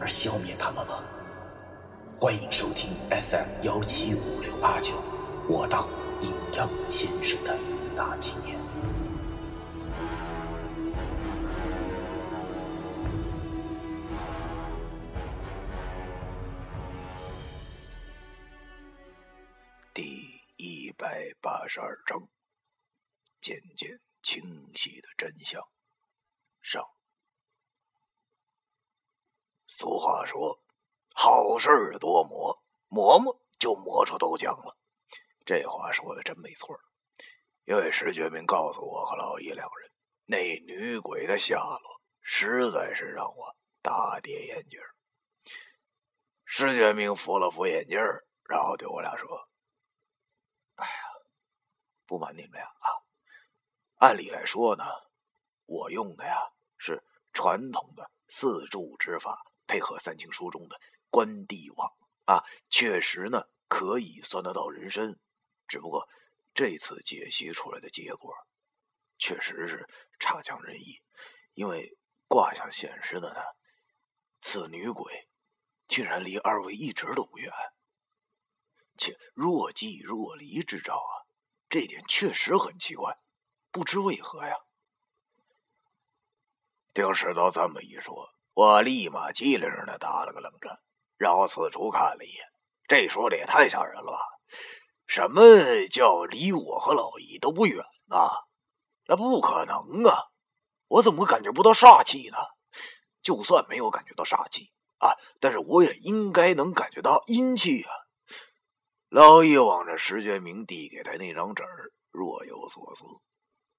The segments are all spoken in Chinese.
而消灭他们吗？欢迎收听 FM 幺七五六八九，我当阴阳先生的大纪念。俗话说：“好事多磨，磨磨就磨出豆浆了。”这话说的真没错。因为石觉明告诉我和老易两人，那女鬼的下落实在是让我大跌眼镜。石觉明扶了扶眼镜，然后对我俩说：“哎呀，不瞒你们俩啊，按理来说呢，我用的呀。”是传统的四柱之法，配合三清书中的关帝网啊，确实呢可以算得到人身。只不过这次解析出来的结果，确实是差强人意。因为卦象显示的呢，此女鬼竟然离二位一直都不远，且若即若离之兆啊，这点确实很奇怪，不知为何呀。听石头这么一说，我立马机灵的打了个冷战，然后四处看了一眼。这说的也太吓人了吧？什么叫离我和老姨都不远呢？那不可能啊！我怎么感觉不到煞气呢？就算没有感觉到煞气啊，但是我也应该能感觉到阴气啊！老易望着石觉明递给他那张纸若有所思，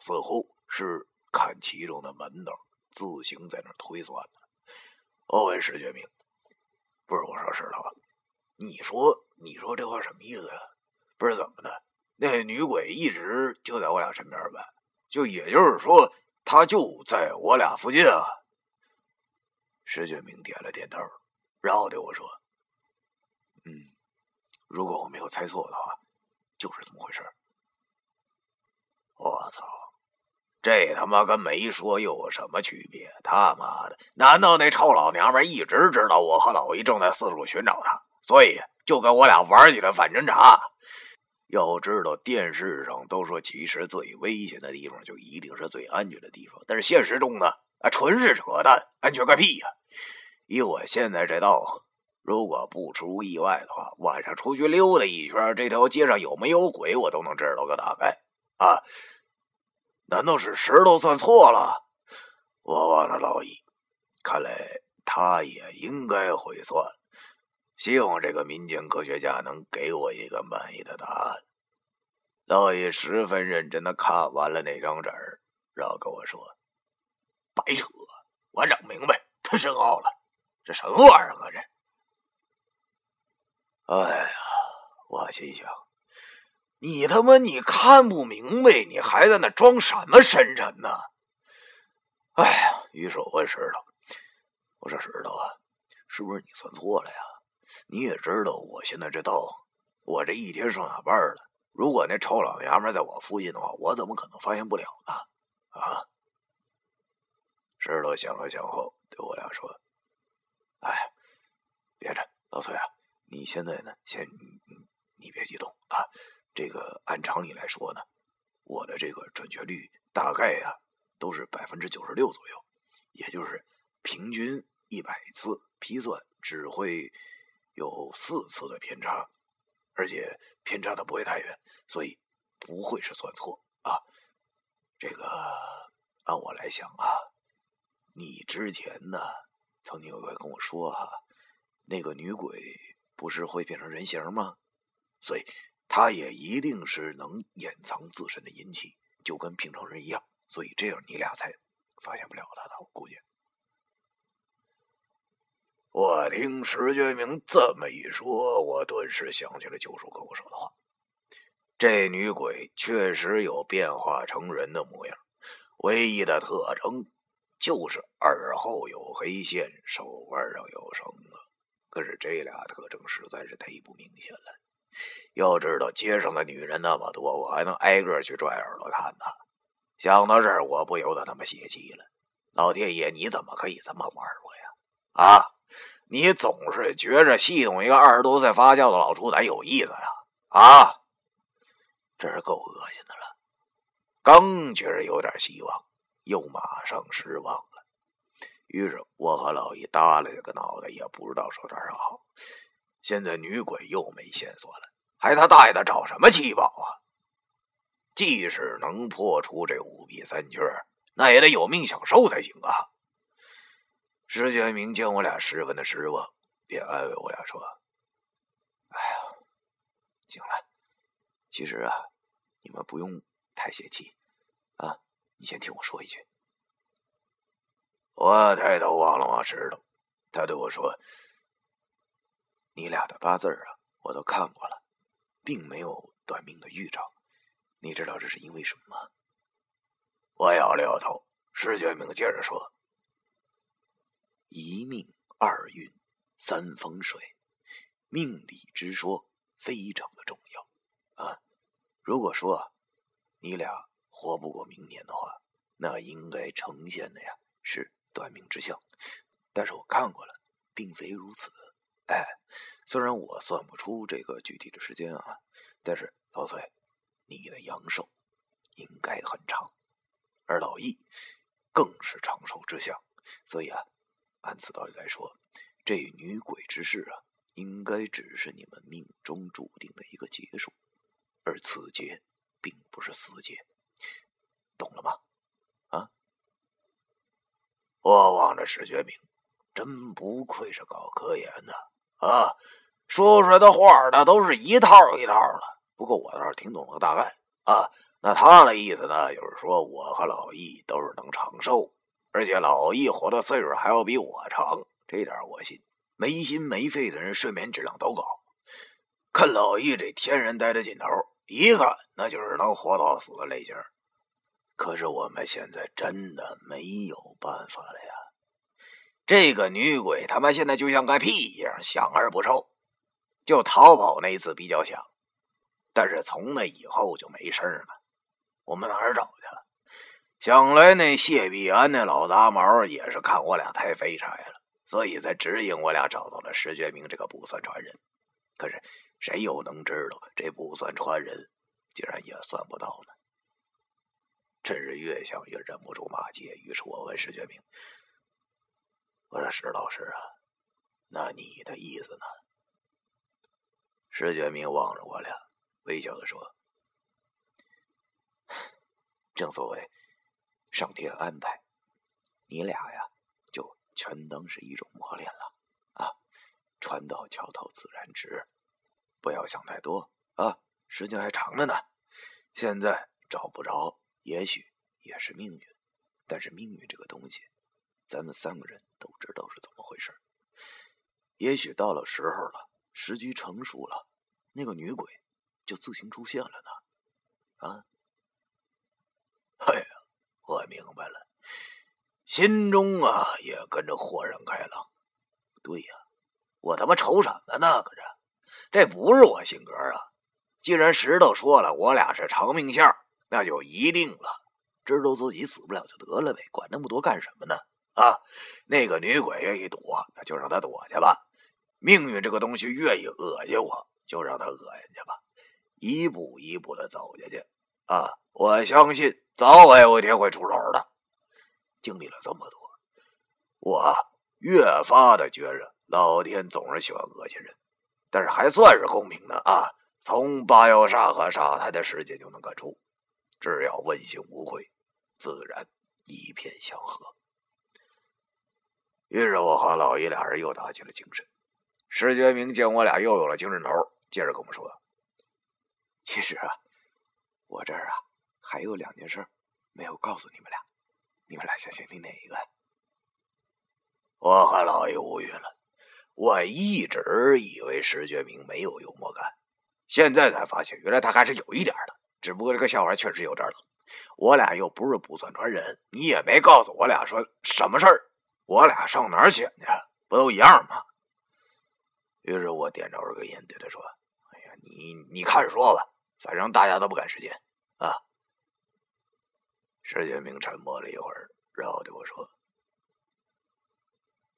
似乎是看其中的门道。自行在那推算呢。我问石觉明：“不是我说石头，你说你说这话什么意思呀？不是怎么的？那女鬼一直就在我俩身边呗？就也就是说，她就在我俩附近啊？”石觉明点了点头，然后对我说：“嗯，如果我没有猜错的话，就是这么回事。”我操！这他妈跟没说又有什么区别？他妈的，难道那臭老娘们一直知道我和老姨正在四处寻找他，所以就跟我俩玩起了反侦查？要知道，电视上都说，其实最危险的地方就一定是最安全的地方，但是现实中呢，啊，纯是扯淡，安全个屁呀！以我现在这道行，如果不出意外的话，晚上出去溜达一圈，这条街上有没有鬼，我都能知道个大概啊。难道是石头算错了？我忘了老易，看来他也应该会算。希望这个民间科学家能给我一个满意的答案。老易十分认真的看完了那张纸，然后跟我说：“白扯，我整明白，太深奥了，这什么玩意儿啊？这……哎呀，我心想。”你他妈你看不明白，你还在那装什么深沉呢？哎呀！于是我问石头：“我说石头啊，是不是你算错了呀？你也知道我现在这道行，我这一天上下班了。如果那臭老娘们在我附近的话，我怎么可能发现不了呢？”啊！石头想了想后对我俩说：“哎，别着，老崔啊，你现在呢，先你别激动啊。”这个按常理来说呢，我的这个准确率大概呀都是百分之九十六左右，也就是平均一百次批算只会有四次的偏差，而且偏差的不会太远，所以不会是算错啊。这个按我来想啊，你之前呢曾经有回跟我说哈，那个女鬼不是会变成人形吗？所以。他也一定是能掩藏自身的阴气，就跟平常人一样，所以这样你俩才发现不了他的。我估计，我听石觉明这么一说，我顿时想起了九叔跟我说的话。这女鬼确实有变化成人的模样，唯一的特征就是耳后有黑线，手腕上有绳子。可是这俩特征实在是忒不明显了。要知道街上的女人那么多，我还能挨个去拽耳朵看呢。想到这儿，我不由得他妈泄气了。老天爷，你怎么可以这么玩我呀？啊，你总是觉着戏弄一个二十多岁发酵的老处男有意思呀？啊，这是够恶心的了。刚觉着有点希望，又马上失望了。于是我和老易耷拉下个脑袋，也不知道说点啥好。现在女鬼又没线索了，还他大爷的找什么七宝啊？即使能破除这五弊三缺，那也得有命享受才行啊！石觉明见我俩十分的失望，便安慰我俩说：“哎呀，行了，其实啊，你们不用太泄气啊。你先听我说一句。”我抬头望了望石头，他对我说：“你俩的八字啊，我都看过了，并没有短命的预兆。”你知道这是因为什么吗？我摇了摇头。石觉明接着说：“一命二运三风水，命理之说非常的重要啊。如果说你俩活不过明年的话，那应该呈现的呀是短命之相。但是我看过了，并非如此。哎，虽然我算不出这个具体的时间啊，但是老崔。”你的阳寿应该很长，而老易更是长寿之相，所以啊，按此道理来说，这女鬼之事啊，应该只是你们命中注定的一个结束，而此劫并不是死劫，懂了吗？啊！我望着史觉明，真不愧是搞科研的，啊说出来的话呢，都是一套一套的。不过我倒是听懂了大概啊，那他的意思呢，就是说我和老易都是能长寿，而且老易活的岁数还要比我长，这点我信。没心没肺的人睡眠质量都高，看老易这天然呆的劲头，一看那就是能活到死的类型。可是我们现在真的没有办法了呀！这个女鬼他妈现在就像个屁一样，想而不臭，就逃跑那次比较想。但是从那以后就没事了，我们哪儿找去了？想来那谢必安那老杂毛也是看我俩太废柴了，所以才指引我俩找到了石觉明这个不算传人。可是谁又能知道这不算传人，竟然也算不到呢？真是越想越忍不住骂街。于是我问石觉明：“我说石老师啊，那你的意思呢？”石觉明望着我俩。微笑的说：“正所谓上天安排，你俩呀，就全当是一种磨练了啊！船到桥头自然直，不要想太多啊！时间还长着呢。现在找不着，也许也是命运。但是命运这个东西，咱们三个人都知道是怎么回事。也许到了时候了，时机成熟了，那个女鬼。”就自行出现了呢，啊！哎呀，我明白了，心中啊也跟着豁然开朗。对呀，我他妈愁什么呢？可这这不是我性格啊！既然石头说了我俩是长命相，那就一定了。知道自己死不了就得了呗，管那么多干什么呢？啊！那个女鬼愿意躲，那就让她躲去吧。命运这个东西愿意恶心我，就让他恶心去吧。一步一步的走下去，啊！我相信早晚有一天会出手的。经历了这么多，我越发的觉着老天总是喜欢恶心人，但是还算是公平的啊！从八幺煞和煞胎的世界就能看出，只要问心无愧，自然一片祥和。于是我和老姨俩人又打起了精神。石觉明见我俩又有了精神头，接着跟我们说。其实啊，我这儿啊还有两件事没有告诉你们俩，你们俩想先听哪一个？我和老爷无语了，我一直以为石觉明没有幽默感，现在才发现，原来他还是有一点的。只不过这个笑话确实有点冷。我俩又不是不算传人，你也没告诉我俩说什么事儿，我俩上哪儿选去？不都一样吗？于是我点着了根烟，对他说：“哎呀，你你看着说吧，反正大家都不赶时间啊。”石建明沉默了一会儿，然后对我说：“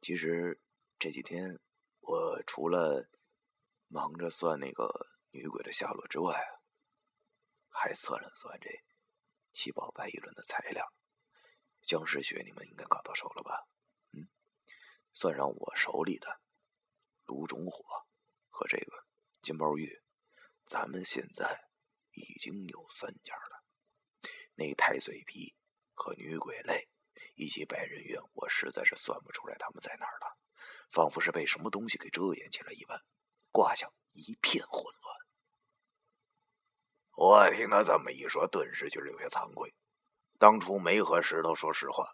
其实这几天我除了忙着算那个女鬼的下落之外，还算了算这七宝白玉轮的材料。僵尸血你们应该搞到手了吧？算上我手里的炉种火和这个金包玉，咱们现在已经有三家了。那太岁皮和女鬼泪以及白人怨，我实在是算不出来他们在哪儿了，仿佛是被什么东西给遮掩起来一般，卦象一片混乱。我听他这么一说，顿时就有些惭愧。当初没和石头说实话，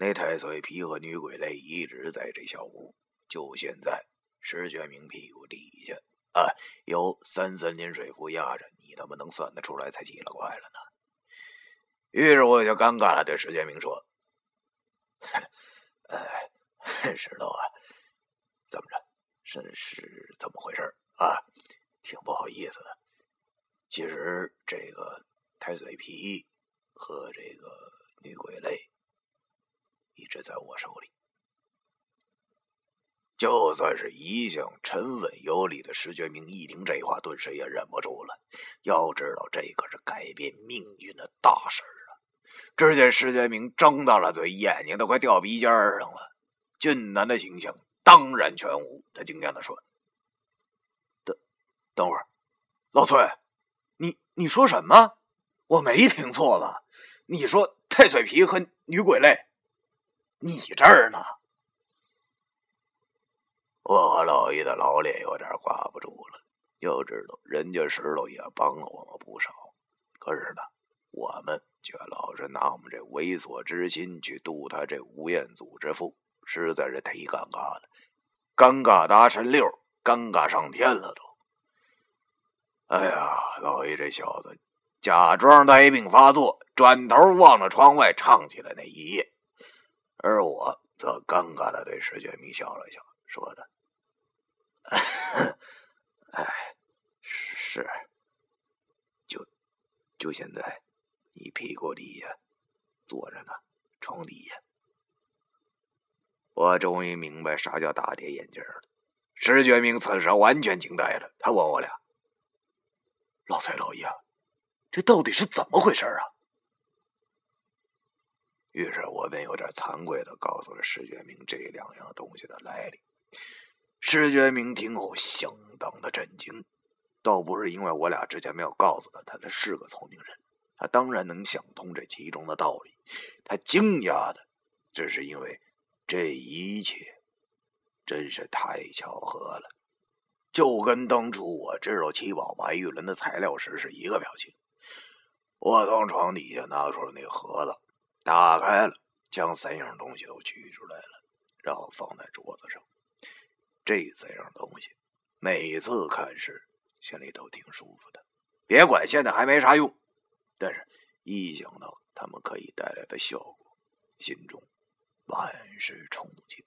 那太岁皮和女鬼泪一直在这小屋。就现在，石觉明屁股底下啊有三三斤水符压着，你他妈能算得出来才奇了怪了呢。于是我就尴尬了，对石觉明说：“哎，石头啊，怎么着？真是怎么回事啊？挺不好意思的。”其实这个太岁皮和这个女鬼泪一直在我手里。就算是一向沉稳有礼的石觉明，一听这话，顿时也忍不住了。要知道，这可是改变命运的大事儿啊！只见石觉明张大了嘴，眼睛都快掉鼻尖上了。俊男的形象当然全无。他惊讶的说：“等等会儿，老崔。”你你说什么？我没听错吧？你说太岁皮和女鬼泪，你这儿呢？我和老姨的老脸有点挂不住了。要知道，人家石头也帮了我们不少，可是呢，我们却老是拿我们这猥琐之心去度他这吴彦祖之腹，实在是忒尴尬了。尴尬达神六，尴尬上天了都。哎呀，老爷这小子假装呆病发作，转头望着窗外唱起了那一夜，而我则尴尬的对石觉明笑了笑，说的：“哎，是，就就现在，你屁股底下坐着呢，床底下。”我终于明白啥叫大跌眼镜了。石觉明此时完全惊呆了，他问我俩。老蔡老爷，这到底是怎么回事啊？于是我便有点惭愧的告诉了石觉明这两样东西的来历。石觉明听后相当的震惊，倒不是因为我俩之前没有告诉他，他这是个聪明人，他当然能想通这其中的道理。他惊讶的，只是因为这一切真是太巧合了。就跟当初我知道七宝白玉轮的材料时是一个表情。我从床底下拿出了那盒子，打开了，将三样东西都取出来了，然后放在桌子上。这三样东西，每次看时心里都挺舒服的。别管现在还没啥用，但是一想到他们可以带来的效果，心中满是憧憬。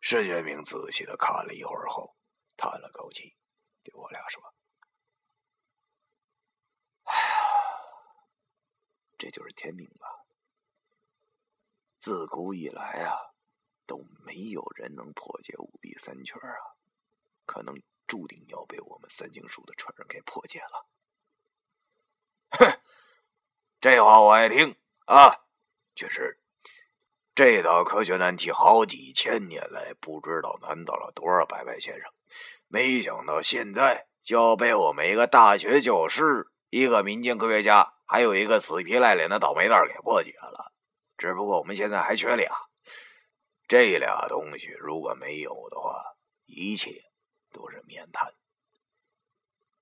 石学明仔细的看了一会儿后，叹了口气，对我俩说：“哎呀，这就是天命吧。自古以来啊，都没有人能破解五弊三缺啊，可能注定要被我们三经书的传人给破解了。”哼，这话我爱听啊，确实。这道科学难题好几千年来不知道难倒了多少白白先生，没想到现在就要被我们一个大学教师、一个民间科学家，还有一个死皮赖脸的倒霉蛋给破解了。只不过我们现在还缺俩，这俩东西如果没有的话，一切都是免谈。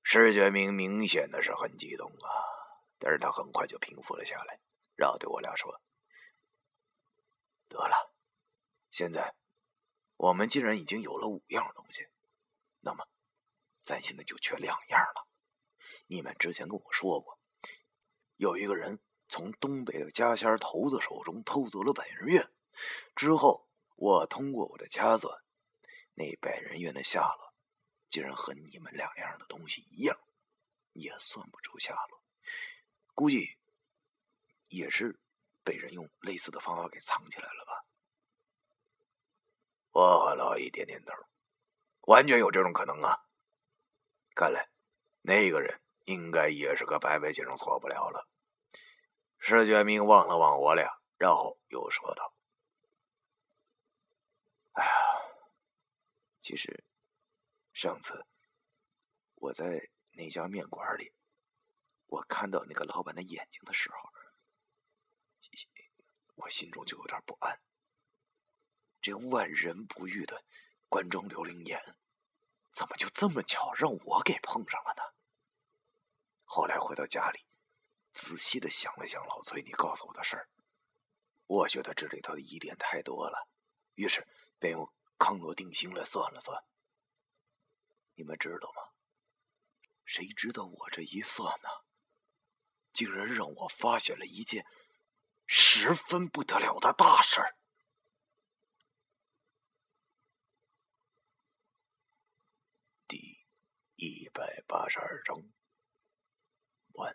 石觉明明显的是很激动啊，但是他很快就平复了下来，然后对我俩说。得了，现在我们既然已经有了五样东西，那么咱现在就缺两样了。你们之前跟我说过，有一个人从东北的家仙头子手中偷走了百人院，之后我通过我的掐算，那百人院的下落，竟然和你们两样的东西一样，也算不出下落。估计也是被人用类似的方法给藏起来了吧。我和老易点点头，完全有这种可能啊！看来那个人应该也是个白白先生，错不了了。石觉明望了望我俩，然后又说道：“哎呀，其实上次我在那家面馆里，我看到那个老板的眼睛的时候，我心中就有点不安。”这万人不遇的关中刘灵眼，怎么就这么巧让我给碰上了呢？后来回到家里，仔细的想了想老崔你告诉我的事儿，我觉得这里头的疑点太多了，于是便用康罗定心来算了算。你们知道吗？谁知道我这一算呢，竟然让我发现了一件十分不得了的大事儿。一百八十二章，完。